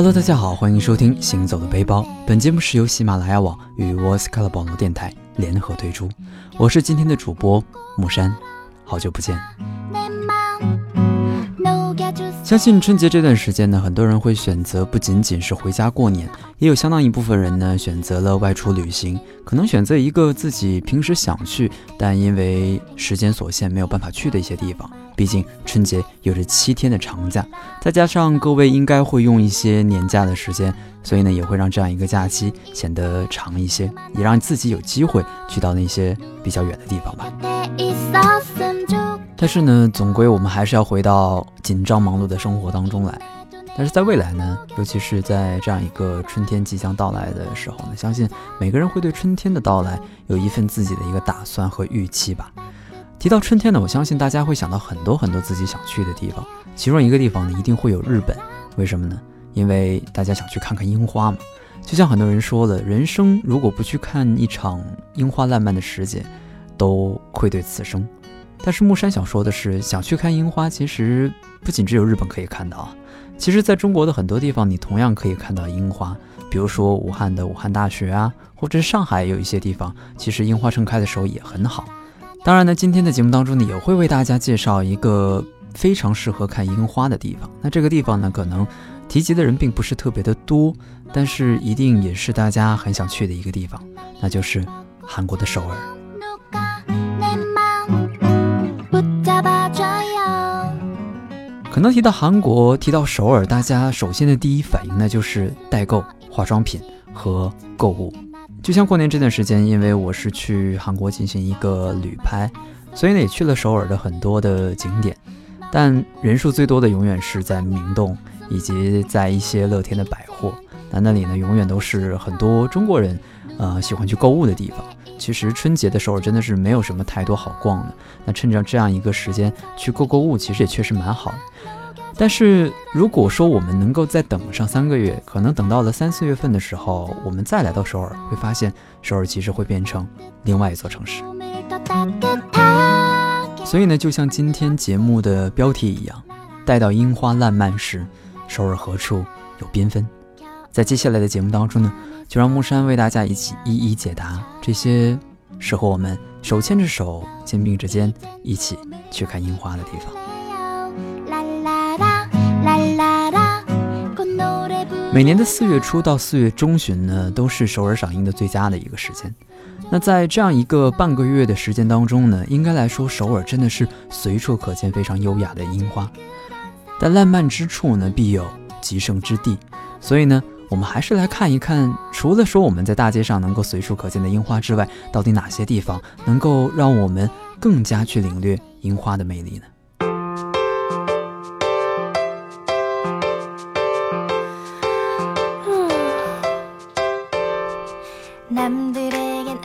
Hello，大家好，欢迎收听《行走的背包》。本节目是由喜马拉雅网与 Voice Color 网络电台联合推出。我是今天的主播木山，好久不见。相信春节这段时间呢，很多人会选择不仅仅是回家过年，也有相当一部分人呢选择了外出旅行，可能选择一个自己平时想去，但因为时间所限没有办法去的一些地方。毕竟春节有着七天的长假，再加上各位应该会用一些年假的时间，所以呢也会让这样一个假期显得长一些，也让自己有机会去到那些比较远的地方吧。但是呢，总归我们还是要回到紧张忙碌的生活当中来。但是在未来呢，尤其是在这样一个春天即将到来的时候呢，相信每个人会对春天的到来有一份自己的一个打算和预期吧。提到春天呢，我相信大家会想到很多很多自己想去的地方，其中一个地方呢，一定会有日本。为什么呢？因为大家想去看看樱花嘛。就像很多人说了，人生如果不去看一场樱花烂漫的时节，都愧对此生。但是木山想说的是，想去看樱花，其实不仅只有日本可以看到啊。其实，在中国的很多地方，你同样可以看到樱花。比如说武汉的武汉大学啊，或者上海有一些地方，其实樱花盛开的时候也很好。当然呢，今天的节目当中呢，也会为大家介绍一个非常适合看樱花的地方。那这个地方呢，可能提及的人并不是特别的多，但是一定也是大家很想去的一个地方，那就是韩国的首尔。可能提到韩国，提到首尔，大家首先的第一反应呢就是代购、化妆品和购物。就像过年这段时间，因为我是去韩国进行一个旅拍，所以呢也去了首尔的很多的景点。但人数最多的永远是在明洞以及在一些乐天的百货。那那里呢永远都是很多中国人，呃喜欢去购物的地方。其实春节的首尔真的是没有什么太多好逛的。那趁着这样一个时间去购购物，其实也确实蛮好的。但是如果说我们能够再等上三个月，可能等到了三四月份的时候，我们再来到首尔，会发现首尔其实会变成另外一座城市。所以呢，就像今天节目的标题一样，待到樱花烂漫时，首尔何处有缤纷？在接下来的节目当中呢？就让木山为大家一起一一解答这些适合我们手牵着手、肩并着肩一起去看樱花的地方。每年的四月初到四月中旬呢，都是首尔赏樱的最佳的一个时间。那在这样一个半个月的时间当中呢，应该来说首尔真的是随处可见非常优雅的樱花。但烂漫之处呢，必有极盛之地，所以呢。我们还是来看一看，除了说我们在大街上能够随处可见的樱花之外，到底哪些地方能够让我们更加去领略樱花的魅力呢？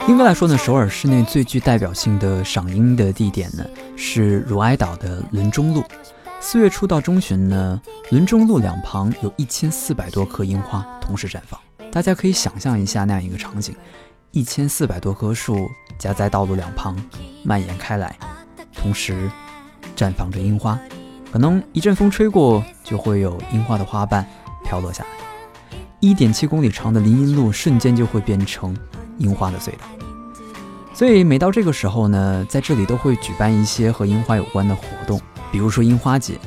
应该来说呢，首尔市内最具代表性的赏樱的地点呢，是汝哀岛的伦中路。四月初到中旬呢，伦中路两旁有一千四百多棵樱花同时绽放。大家可以想象一下那样一个场景：一千四百多棵树夹在道路两旁，蔓延开来，同时绽放着樱花。可能一阵风吹过，就会有樱花的花瓣飘落下来。一点七公里长的林荫路瞬间就会变成樱花的隧道。所以每到这个时候呢，在这里都会举办一些和樱花有关的活动。比如说樱花节，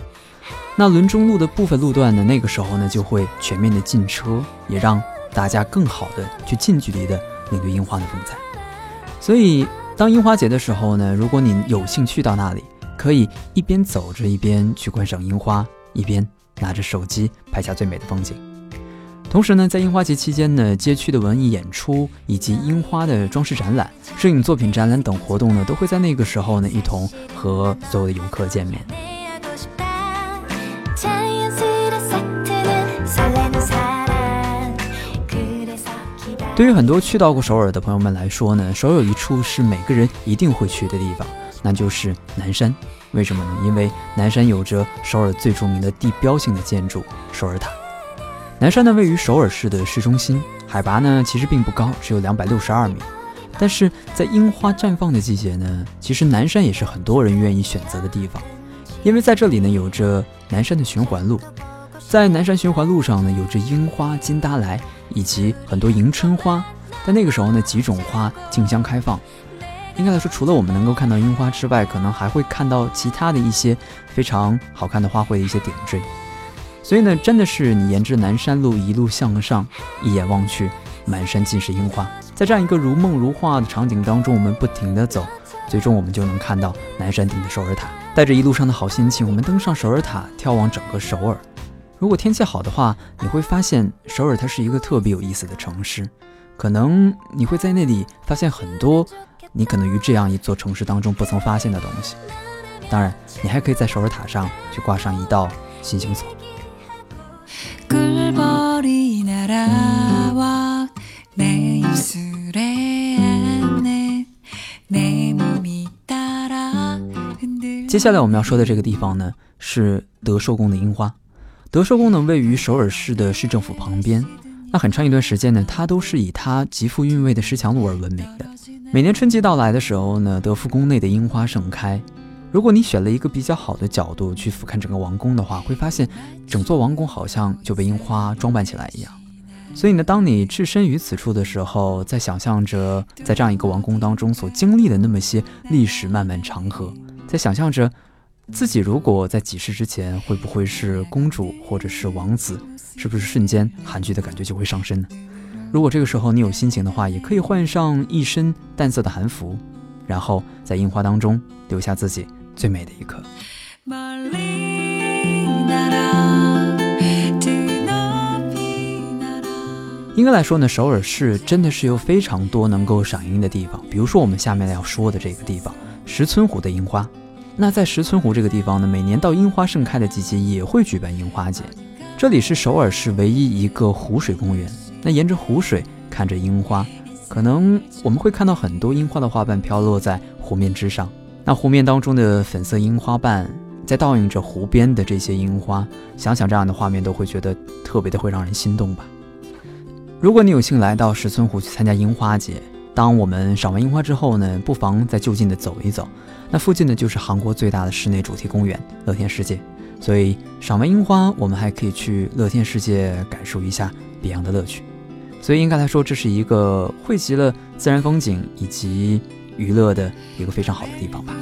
那伦中路的部分路段呢，那个时候呢就会全面的禁车，也让大家更好的去近距离的领略樱花的风采。所以当樱花节的时候呢，如果你有幸去到那里，可以一边走着一边去观赏樱花，一边拿着手机拍下最美的风景。同时呢，在樱花节期间呢，街区的文艺演出以及樱花的装饰展览、摄影作品展览等活动呢，都会在那个时候呢，一同和所有的游客见面。对于很多去到过首尔的朋友们来说呢，首尔有一处是每个人一定会去的地方，那就是南山。为什么呢？因为南山有着首尔最著名的地标性的建筑——首尔塔。南山呢，位于首尔市的市中心，海拔呢其实并不高，只有两百六十二米。但是在樱花绽放的季节呢，其实南山也是很多人愿意选择的地方，因为在这里呢有着南山的循环路。在南山循环路上呢，有着樱花、金达莱以及很多迎春花。在那个时候呢，几种花竞相开放。应该来说，除了我们能够看到樱花之外，可能还会看到其他的一些非常好看的花卉的一些点缀。所以呢，真的是你沿着南山路一路向上，一眼望去，满山尽是樱花。在这样一个如梦如画的场景当中，我们不停地走，最终我们就能看到南山顶的首尔塔。带着一路上的好心情，我们登上首尔塔，眺望整个首尔。如果天气好的话，你会发现首尔它是一个特别有意思的城市，可能你会在那里发现很多你可能于这样一座城市当中不曾发现的东西。当然，你还可以在首尔塔上去挂上一道心形锁。接下来我们要说的这个地方呢，是德寿宫的樱花。德寿宫呢，位于首尔市的市政府旁边。那很长一段时间呢，它都是以它极富韵味的石墙路而闻名的。每年春季到来的时候呢，德福宫内的樱花盛开。如果你选了一个比较好的角度去俯瞰整个王宫的话，会发现整座王宫好像就被樱花装扮起来一样。所以呢，当你置身于此处的时候，在想象着在这样一个王宫当中所经历的那么些历史漫漫长河，在想象着。自己如果在几世之前，会不会是公主或者是王子？是不是瞬间韩剧的感觉就会上升呢？如果这个时候你有心情的话，也可以换上一身淡色的韩服，然后在樱花当中留下自己最美的一刻。应该来说呢，首尔市真的是有非常多能够赏樱的地方，比如说我们下面要说的这个地方——石村湖的樱花。那在石村湖这个地方呢，每年到樱花盛开的季节也会举办樱花节。这里是首尔市唯一一个湖水公园。那沿着湖水看着樱花，可能我们会看到很多樱花的花瓣飘落在湖面之上。那湖面当中的粉色樱花瓣在倒映着湖边的这些樱花，想想这样的画面都会觉得特别的会让人心动吧。如果你有幸来到石村湖去参加樱花节，当我们赏完樱花之后呢，不妨再就近的走一走。那附近呢，就是韩国最大的室内主题公园乐天世界。所以赏完樱花，我们还可以去乐天世界感受一下别样的乐趣。所以应该来说，这是一个汇集了自然风景以及娱乐的一个非常好的地方吧。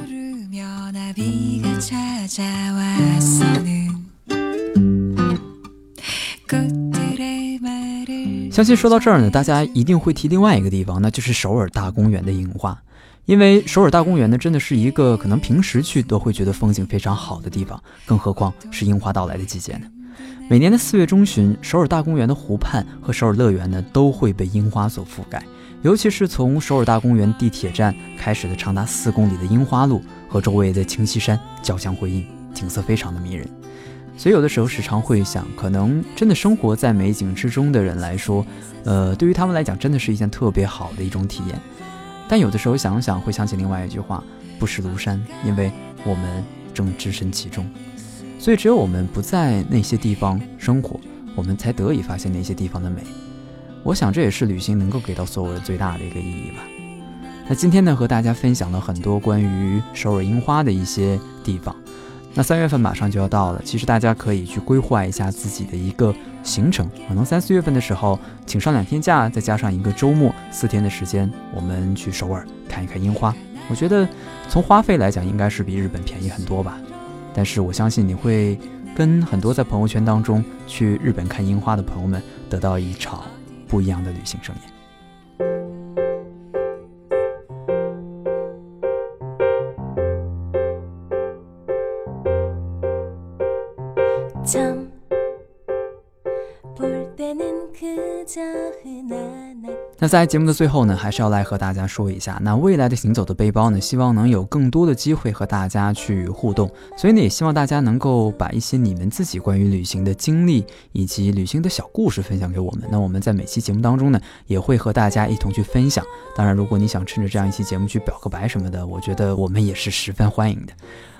相信说到这儿呢，大家一定会提另外一个地方，那就是首尔大公园的樱花。因为首尔大公园呢，真的是一个可能平时去都会觉得风景非常好的地方，更何况是樱花到来的季节呢？每年的四月中旬，首尔大公园的湖畔和首尔乐园呢，都会被樱花所覆盖。尤其是从首尔大公园地铁站开始的长达四公里的樱花路，和周围的清溪山交相辉映，景色非常的迷人。所以有的时候时常会想，可能真的生活在美景之中的人来说，呃，对于他们来讲，真的是一件特别好的一种体验。但有的时候想想，会想起另外一句话：“不识庐山，因为我们正置身其中。”所以，只有我们不在那些地方生活，我们才得以发现那些地方的美。我想，这也是旅行能够给到所有人最大的一个意义吧。那今天呢，和大家分享了很多关于首尔樱花的一些地方。那三月份马上就要到了，其实大家可以去规划一下自己的一个行程，可能三四月份的时候请上两天假，再加上一个周末四天的时间，我们去首尔看一看樱花。我觉得从花费来讲，应该是比日本便宜很多吧。但是我相信你会跟很多在朋友圈当中去日本看樱花的朋友们得到一场不一样的旅行盛宴。那在节目的最后呢，还是要来和大家说一下，那未来的行走的背包呢，希望能有更多的机会和大家去互动，所以呢，也希望大家能够把一些你们自己关于旅行的经历以及旅行的小故事分享给我们。那我们在每期节目当中呢，也会和大家一同去分享。当然，如果你想趁着这样一期节目去表个白什么的，我觉得我们也是十分欢迎的。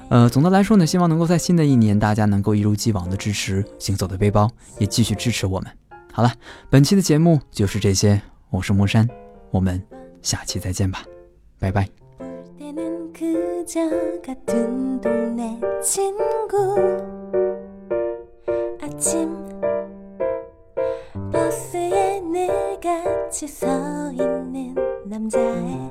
呃，总的来说呢，希望能够在新的一年，大家能够一如既往的支持行走的背包，也继续支持我们。好了，本期的节目就是这些。我是木山，我们下期再见吧，拜拜。 아침 버스에 늘 같이 서 있는 남자의